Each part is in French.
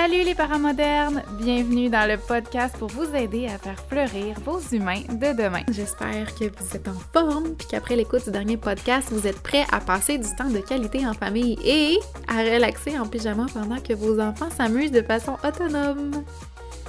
Salut les parents modernes! Bienvenue dans le podcast pour vous aider à faire fleurir vos humains de demain. J'espère que vous êtes en forme puis qu'après l'écoute du dernier podcast, vous êtes prêts à passer du temps de qualité en famille et à relaxer en pyjama pendant que vos enfants s'amusent de façon autonome.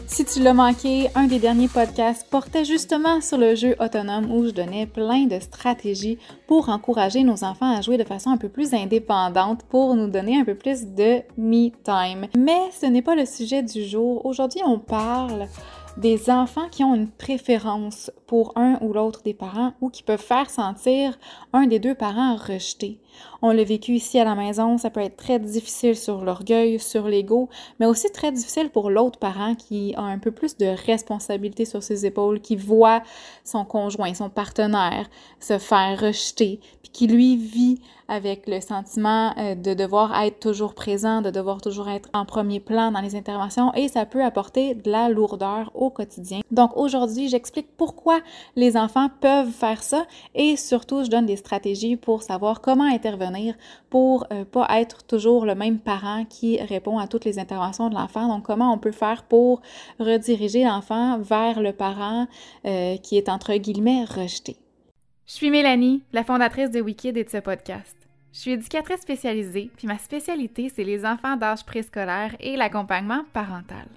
Si tu l'as manqué, un des derniers podcasts portait justement sur le jeu autonome où je donnais plein de stratégies pour encourager nos enfants à jouer de façon un peu plus indépendante pour nous donner un peu plus de me time. Mais ce n'est pas le sujet du jour. Aujourd'hui, on parle des enfants qui ont une préférence pour un ou l'autre des parents ou qui peuvent faire sentir un des deux parents rejeté. On l'a vécu ici à la maison, ça peut être très difficile sur l'orgueil, sur l'ego, mais aussi très difficile pour l'autre parent qui a un peu plus de responsabilité sur ses épaules, qui voit son conjoint, son partenaire se faire rejeter, puis qui lui vit avec le sentiment euh, de devoir être toujours présent, de devoir toujours être en premier plan dans les interventions et ça peut apporter de la lourdeur au quotidien. Donc aujourd'hui, j'explique pourquoi les enfants peuvent faire ça et surtout, je donne des stratégies pour savoir comment intervenir pour euh, pas être toujours le même parent qui répond à toutes les interventions de l'enfant. Donc comment on peut faire pour rediriger l'enfant vers le parent euh, qui est entre guillemets rejeté? Je suis Mélanie, la fondatrice de Wikid et de ce podcast. Je suis éducatrice spécialisée, puis ma spécialité, c'est les enfants d'âge préscolaire et l'accompagnement parental.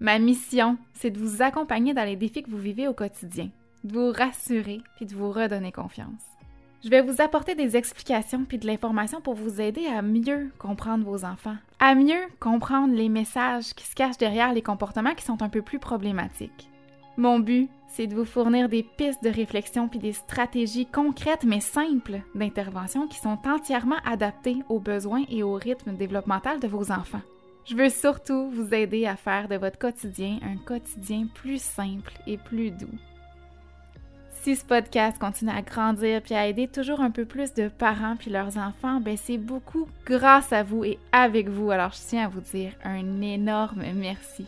Ma mission, c'est de vous accompagner dans les défis que vous vivez au quotidien, de vous rassurer, puis de vous redonner confiance. Je vais vous apporter des explications puis de l'information pour vous aider à mieux comprendre vos enfants, à mieux comprendre les messages qui se cachent derrière les comportements qui sont un peu plus problématiques. Mon but, c'est de vous fournir des pistes de réflexion puis des stratégies concrètes mais simples d'intervention qui sont entièrement adaptées aux besoins et au rythme développemental de vos enfants. Je veux surtout vous aider à faire de votre quotidien un quotidien plus simple et plus doux. Si ce podcast continue à grandir puis à aider toujours un peu plus de parents puis leurs enfants, ben c'est beaucoup grâce à vous et avec vous. Alors je tiens à vous dire un énorme merci.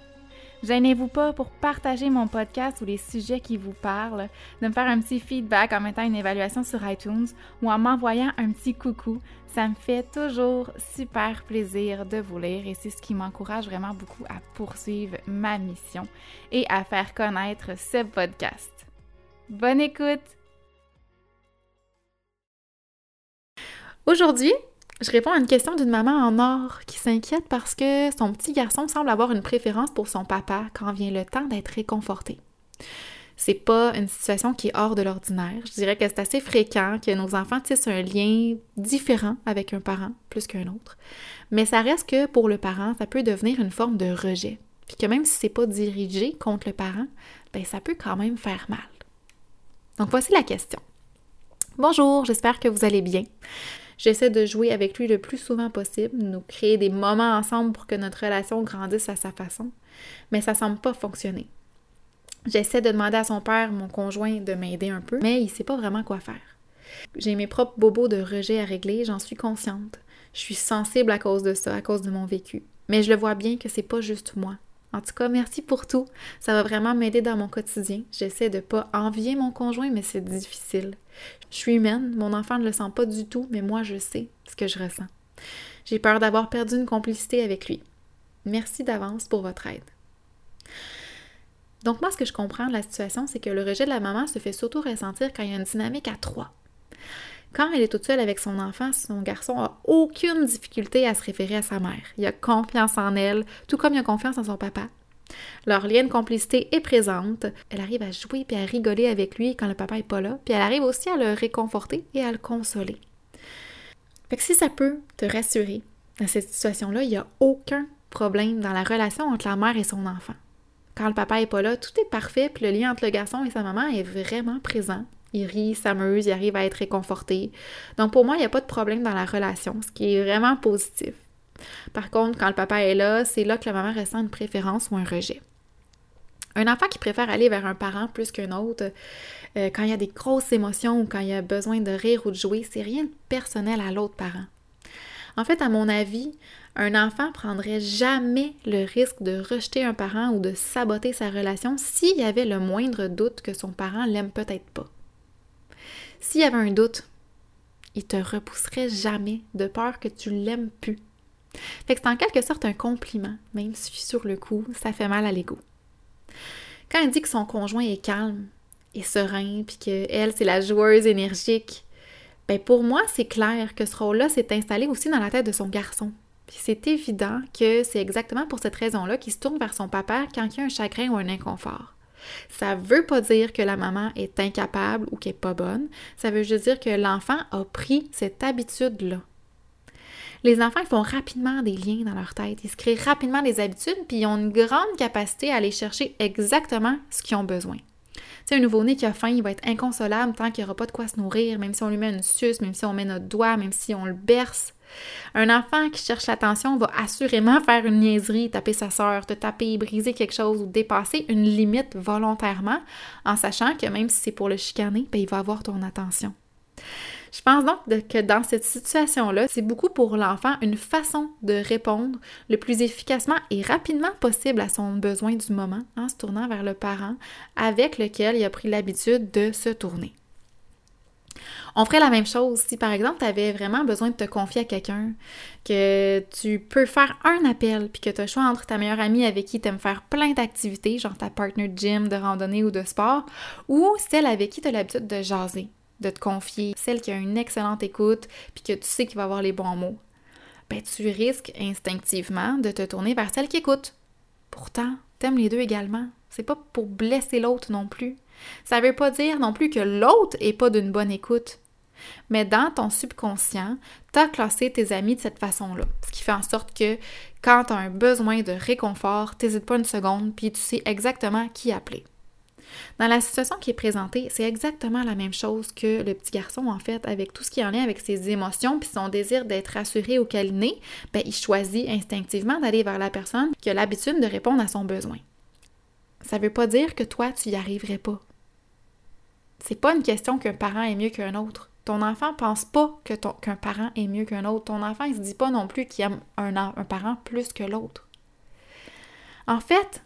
Gênez-vous pas pour partager mon podcast ou les sujets qui vous parlent, de me faire un petit feedback en mettant une évaluation sur iTunes ou en m'envoyant un petit coucou. Ça me fait toujours super plaisir de vous lire et c'est ce qui m'encourage vraiment beaucoup à poursuivre ma mission et à faire connaître ce podcast. Bonne écoute! Aujourd'hui, je réponds à une question d'une maman en or qui s'inquiète parce que son petit garçon semble avoir une préférence pour son papa quand vient le temps d'être réconforté. C'est pas une situation qui est hors de l'ordinaire. Je dirais que c'est assez fréquent que nos enfants tissent un lien différent avec un parent plus qu'un autre. Mais ça reste que pour le parent, ça peut devenir une forme de rejet. Puis que même si c'est pas dirigé contre le parent, ben ça peut quand même faire mal. Donc voici la question. Bonjour, j'espère que vous allez bien. J'essaie de jouer avec lui le plus souvent possible, nous créer des moments ensemble pour que notre relation grandisse à sa façon, mais ça semble pas fonctionner. J'essaie de demander à son père, mon conjoint, de m'aider un peu, mais il sait pas vraiment quoi faire. J'ai mes propres bobos de rejet à régler, j'en suis consciente. Je suis sensible à cause de ça, à cause de mon vécu. Mais je le vois bien que c'est pas juste moi. En tout cas, merci pour tout. Ça va vraiment m'aider dans mon quotidien. J'essaie de pas envier mon conjoint, mais c'est difficile. Je suis humaine, mon enfant ne le sent pas du tout, mais moi je sais ce que je ressens. J'ai peur d'avoir perdu une complicité avec lui. Merci d'avance pour votre aide. Donc moi, ce que je comprends de la situation, c'est que le rejet de la maman se fait surtout ressentir quand il y a une dynamique à trois. Quand elle est toute seule avec son enfant, son garçon a aucune difficulté à se référer à sa mère. Il a confiance en elle, tout comme il a confiance en son papa. Leur lien de complicité est présente. Elle arrive à jouer puis à rigoler avec lui quand le papa est pas là, puis elle arrive aussi à le réconforter et à le consoler. Fait si ça peut te rassurer dans cette situation-là, il n'y a aucun problème dans la relation entre la mère et son enfant. Quand le papa est pas là, tout est parfait, puis le lien entre le garçon et sa maman est vraiment présent. Il rit, s'amuse, il arrive à être réconforté. Donc pour moi, il n'y a pas de problème dans la relation, ce qui est vraiment positif. Par contre, quand le papa est là, c'est là que la maman ressent une préférence ou un rejet. Un enfant qui préfère aller vers un parent plus qu'un autre, euh, quand il y a des grosses émotions ou quand il y a besoin de rire ou de jouer, c'est rien de personnel à l'autre parent. En fait, à mon avis, un enfant prendrait jamais le risque de rejeter un parent ou de saboter sa relation s'il y avait le moindre doute que son parent l'aime peut-être pas. S'il y avait un doute, il te repousserait jamais de peur que tu l'aimes plus. Fait c'est en quelque sorte un compliment, même si sur le coup, ça fait mal à l'ego. Quand elle dit que son conjoint est calme et serein, puis qu'elle, c'est la joueuse énergique, ben pour moi, c'est clair que ce rôle-là s'est installé aussi dans la tête de son garçon. Puis c'est évident que c'est exactement pour cette raison-là qu'il se tourne vers son papa quand il y a un chagrin ou un inconfort. Ça veut pas dire que la maman est incapable ou qu'elle est pas bonne. Ça veut juste dire que l'enfant a pris cette habitude-là. Les enfants ils font rapidement des liens dans leur tête. Ils se créent rapidement des habitudes, puis ils ont une grande capacité à aller chercher exactement ce qu'ils ont besoin. Tu un nouveau-né qui a faim, il va être inconsolable tant qu'il n'y aura pas de quoi se nourrir, même si on lui met une suce, même si on met notre doigt, même si on le berce. Un enfant qui cherche l'attention va assurément faire une niaiserie, taper sa sœur, te taper, briser quelque chose ou dépasser une limite volontairement, en sachant que même si c'est pour le chicaner, ben, il va avoir ton attention. Je pense donc que dans cette situation-là, c'est beaucoup pour l'enfant une façon de répondre le plus efficacement et rapidement possible à son besoin du moment en se tournant vers le parent avec lequel il a pris l'habitude de se tourner. On ferait la même chose si, par exemple, tu avais vraiment besoin de te confier à quelqu'un, que tu peux faire un appel, puis que tu as choix entre ta meilleure amie avec qui tu aimes faire plein d'activités, genre ta partner de gym, de randonnée ou de sport, ou celle avec qui tu as l'habitude de jaser de te confier, celle qui a une excellente écoute, puis que tu sais qu'il va avoir les bons mots, ben tu risques instinctivement de te tourner vers celle qui écoute. Pourtant, t'aimes les deux également. C'est pas pour blesser l'autre non plus. Ça veut pas dire non plus que l'autre est pas d'une bonne écoute. Mais dans ton subconscient, tu as classé tes amis de cette façon-là. Ce qui fait en sorte que quand tu as un besoin de réconfort, t'hésites pas une seconde, puis tu sais exactement qui appeler. Dans la situation qui est présentée, c'est exactement la même chose que le petit garçon, en fait, avec tout ce qui est en lien avec ses émotions puis son désir d'être rassuré ou câliné, ben, il choisit instinctivement d'aller vers la personne qui a l'habitude de répondre à son besoin. Ça ne veut pas dire que toi, tu y arriverais pas. C'est pas une question qu'un parent est mieux qu'un autre. Ton enfant pense pas qu'un parent est mieux qu'un autre. Ton enfant, il se dit pas non plus qu'il aime un, un parent plus que l'autre. En fait,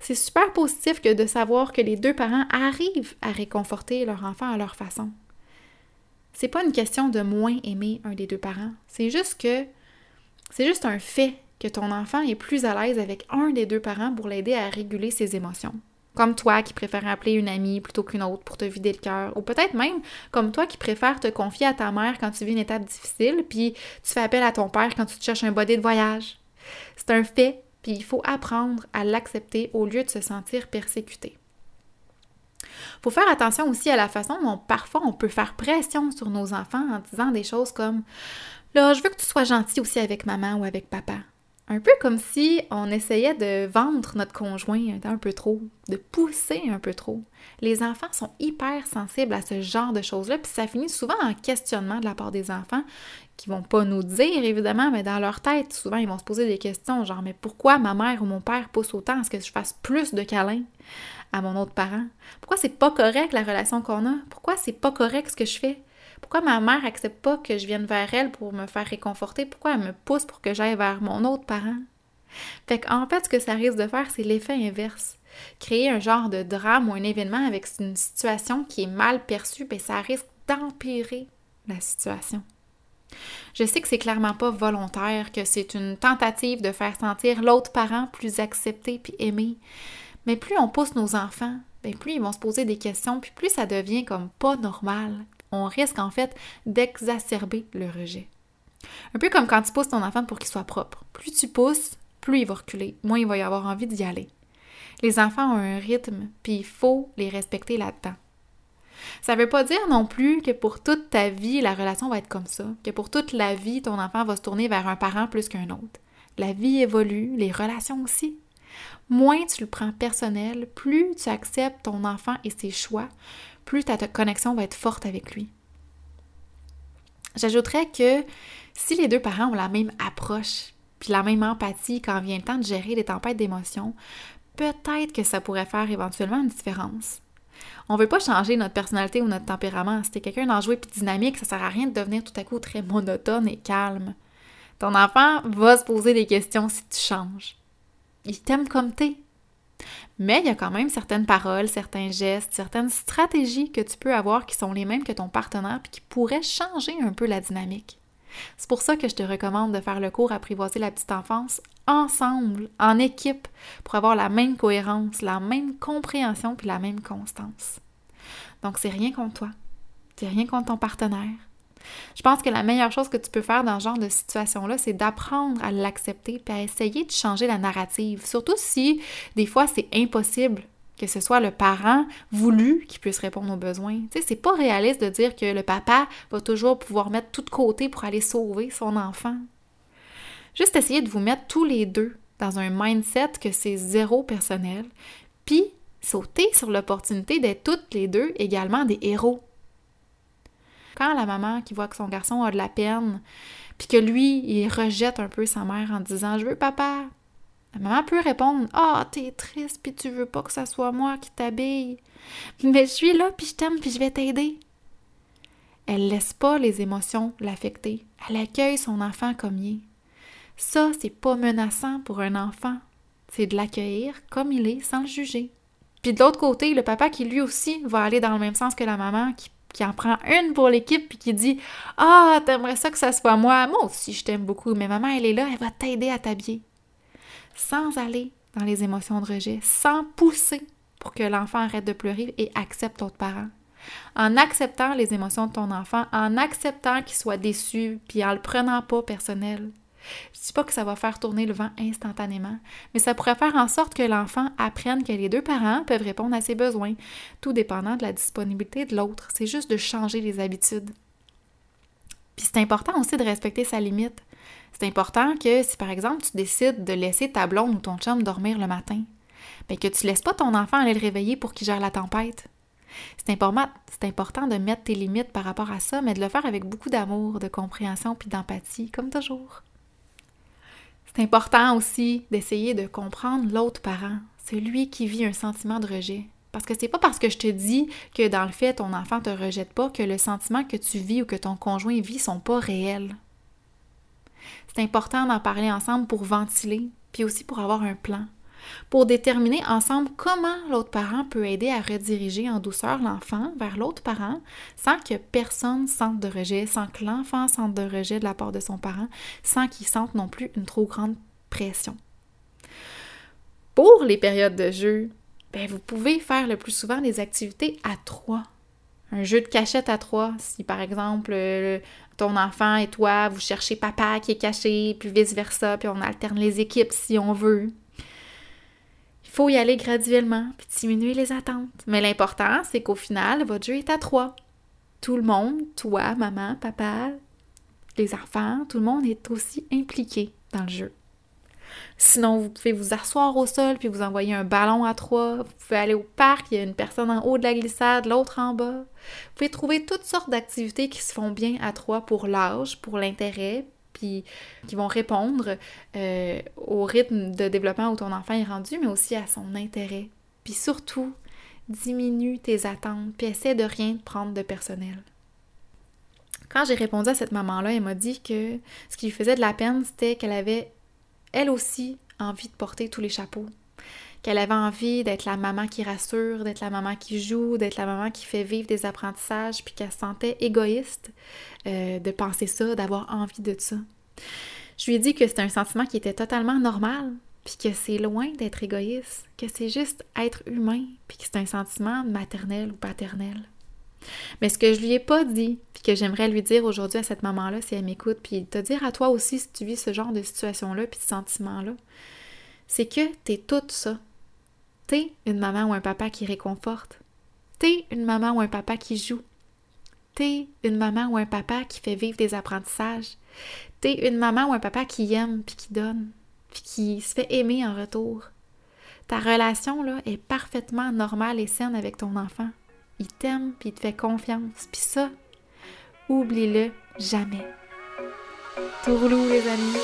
c'est super positif que de savoir que les deux parents arrivent à réconforter leur enfant à leur façon. C'est pas une question de moins aimer un des deux parents. C'est juste que c'est juste un fait que ton enfant est plus à l'aise avec un des deux parents pour l'aider à réguler ses émotions. Comme toi qui préfères appeler une amie plutôt qu'une autre pour te vider le cœur. Ou peut-être même comme toi qui préfères te confier à ta mère quand tu vis une étape difficile, puis tu fais appel à ton père quand tu te cherches un body de voyage. C'est un fait puis il faut apprendre à l'accepter au lieu de se sentir persécuté. Faut faire attention aussi à la façon dont parfois on peut faire pression sur nos enfants en disant des choses comme Là, je veux que tu sois gentil aussi avec maman ou avec papa. Un peu comme si on essayait de vendre notre conjoint un peu trop, de pousser un peu trop. Les enfants sont hyper sensibles à ce genre de choses-là, puis ça finit souvent en questionnement de la part des enfants qui vont pas nous dire évidemment, mais dans leur tête, souvent ils vont se poser des questions genre mais pourquoi ma mère ou mon père pousse autant à ce que je fasse plus de câlins à mon autre parent? Pourquoi c'est pas correct la relation qu'on a? Pourquoi c'est pas correct ce que je fais? Pourquoi ma mère accepte pas que je vienne vers elle pour me faire réconforter? Pourquoi elle me pousse pour que j'aille vers mon autre parent? Fait qu'en fait, ce que ça risque de faire, c'est l'effet inverse. Créer un genre de drame ou un événement avec une situation qui est mal perçue, bien, ça risque d'empirer la situation. Je sais que c'est clairement pas volontaire, que c'est une tentative de faire sentir l'autre parent plus accepté puis aimé. Mais plus on pousse nos enfants, bien plus ils vont se poser des questions, puis plus ça devient comme pas normal, on risque en fait d'exacerber le rejet. Un peu comme quand tu pousses ton enfant pour qu'il soit propre. Plus tu pousses, plus il va reculer, moins il va y avoir envie d'y aller. Les enfants ont un rythme, puis il faut les respecter là-dedans. Ça ne veut pas dire non plus que pour toute ta vie, la relation va être comme ça, que pour toute la vie, ton enfant va se tourner vers un parent plus qu'un autre. La vie évolue, les relations aussi. Moins tu le prends personnel, plus tu acceptes ton enfant et ses choix, plus ta connexion va être forte avec lui. J'ajouterais que si les deux parents ont la même approche, puis la même empathie quand vient le temps de gérer les tempêtes d'émotions, peut-être que ça pourrait faire éventuellement une différence. On ne veut pas changer notre personnalité ou notre tempérament. Si t'es quelqu'un d'enjoué et dynamique, ça sert à rien de devenir tout à coup très monotone et calme. Ton enfant va se poser des questions si tu changes. Il t'aime comme t'es. Mais il y a quand même certaines paroles, certains gestes, certaines stratégies que tu peux avoir qui sont les mêmes que ton partenaire puis qui pourraient changer un peu la dynamique. C'est pour ça que je te recommande de faire le cours Apprivoiser la petite enfance ensemble, en équipe, pour avoir la même cohérence, la même compréhension puis la même constance. Donc, c'est rien contre toi. C'est rien contre ton partenaire. Je pense que la meilleure chose que tu peux faire dans ce genre de situation-là, c'est d'apprendre à l'accepter puis à essayer de changer la narrative. Surtout si, des fois, c'est impossible que ce soit le parent voulu qui puisse répondre aux besoins. Tu sais, c'est pas réaliste de dire que le papa va toujours pouvoir mettre tout de côté pour aller sauver son enfant. Juste essayer de vous mettre tous les deux dans un mindset que c'est zéro personnel, puis sauter sur l'opportunité d'être toutes les deux également des héros. Quand la maman qui voit que son garçon a de la peine, puis que lui, il rejette un peu sa mère en disant Je veux papa, la maman peut répondre Ah, oh, t'es triste, puis tu veux pas que ça soit moi qui t'habille. Mais je suis là, puis je t'aime, puis je vais t'aider. Elle laisse pas les émotions l'affecter. Elle accueille son enfant comme il est. Ça, c'est pas menaçant pour un enfant. C'est de l'accueillir comme il est sans le juger. Puis de l'autre côté, le papa qui lui aussi va aller dans le même sens que la maman, qui, qui en prend une pour l'équipe, puis qui dit Ah, t'aimerais ça que ça soit moi. Moi aussi, je t'aime beaucoup, mais maman, elle est là, elle va t'aider à t'habiller sans aller dans les émotions de rejet, sans pousser pour que l'enfant arrête de pleurer et accepte l'autre parent. En acceptant les émotions de ton enfant, en acceptant qu'il soit déçu, puis en le prenant pas personnel. Je dis pas que ça va faire tourner le vent instantanément, mais ça pourrait faire en sorte que l'enfant apprenne que les deux parents peuvent répondre à ses besoins, tout dépendant de la disponibilité de l'autre. C'est juste de changer les habitudes. Puis c'est important aussi de respecter sa limite. C'est important que si par exemple tu décides de laisser ta blonde ou ton chum dormir le matin, bien que tu laisses pas ton enfant aller le réveiller pour qu'il gère la tempête. C'est important, important de mettre tes limites par rapport à ça, mais de le faire avec beaucoup d'amour, de compréhension puis d'empathie, comme toujours. C'est important aussi d'essayer de comprendre l'autre parent, celui qui vit un sentiment de rejet. Parce que c'est pas parce que je te dis que dans le fait ton enfant te rejette pas que le sentiment que tu vis ou que ton conjoint vit sont pas réels. C'est important d'en parler ensemble pour ventiler, puis aussi pour avoir un plan, pour déterminer ensemble comment l'autre parent peut aider à rediriger en douceur l'enfant vers l'autre parent sans que personne sente de rejet, sans que l'enfant sente de rejet de la part de son parent, sans qu'il sente non plus une trop grande pression. Pour les périodes de jeu, ben vous pouvez faire le plus souvent des activités à trois un jeu de cachette à trois. Si par exemple euh, ton enfant et toi, vous cherchez papa qui est caché, puis vice-versa, puis on alterne les équipes si on veut. Il faut y aller graduellement, puis diminuer les attentes. Mais l'important, c'est qu'au final, votre jeu est à trois. Tout le monde, toi, maman, papa, les enfants, tout le monde est aussi impliqué dans le jeu. Sinon, vous pouvez vous asseoir au sol puis vous envoyer un ballon à trois. Vous pouvez aller au parc, il y a une personne en haut de la glissade, l'autre en bas. Vous pouvez trouver toutes sortes d'activités qui se font bien à trois pour l'âge, pour l'intérêt, puis qui vont répondre euh, au rythme de développement où ton enfant est rendu, mais aussi à son intérêt. Puis surtout, diminue tes attentes, puis essaie de rien prendre de personnel. Quand j'ai répondu à cette maman-là, elle m'a dit que ce qui lui faisait de la peine, c'était qu'elle avait elle aussi envie de porter tous les chapeaux. Qu'elle avait envie d'être la maman qui rassure, d'être la maman qui joue, d'être la maman qui fait vivre des apprentissages, puis qu'elle se sentait égoïste euh, de penser ça, d'avoir envie de ça. Je lui ai dit que c'était un sentiment qui était totalement normal, puis que c'est loin d'être égoïste, que c'est juste être humain, puis que c'est un sentiment maternel ou paternel. Mais ce que je lui ai pas dit, puis que j'aimerais lui dire aujourd'hui à cette maman-là, si elle m'écoute, puis te dire à toi aussi si tu vis ce genre de situation-là, puis de sentiment-là, c'est que t'es tout ça. T'es une maman ou un papa qui réconforte. T'es une maman ou un papa qui joue. T'es une maman ou un papa qui fait vivre des apprentissages. T'es une maman ou un papa qui aime puis qui donne, puis qui se fait aimer en retour. Ta relation là est parfaitement normale et saine avec ton enfant il t'aime, puis il te fait confiance. Puis ça, oublie-le jamais. Tourlou, les amis.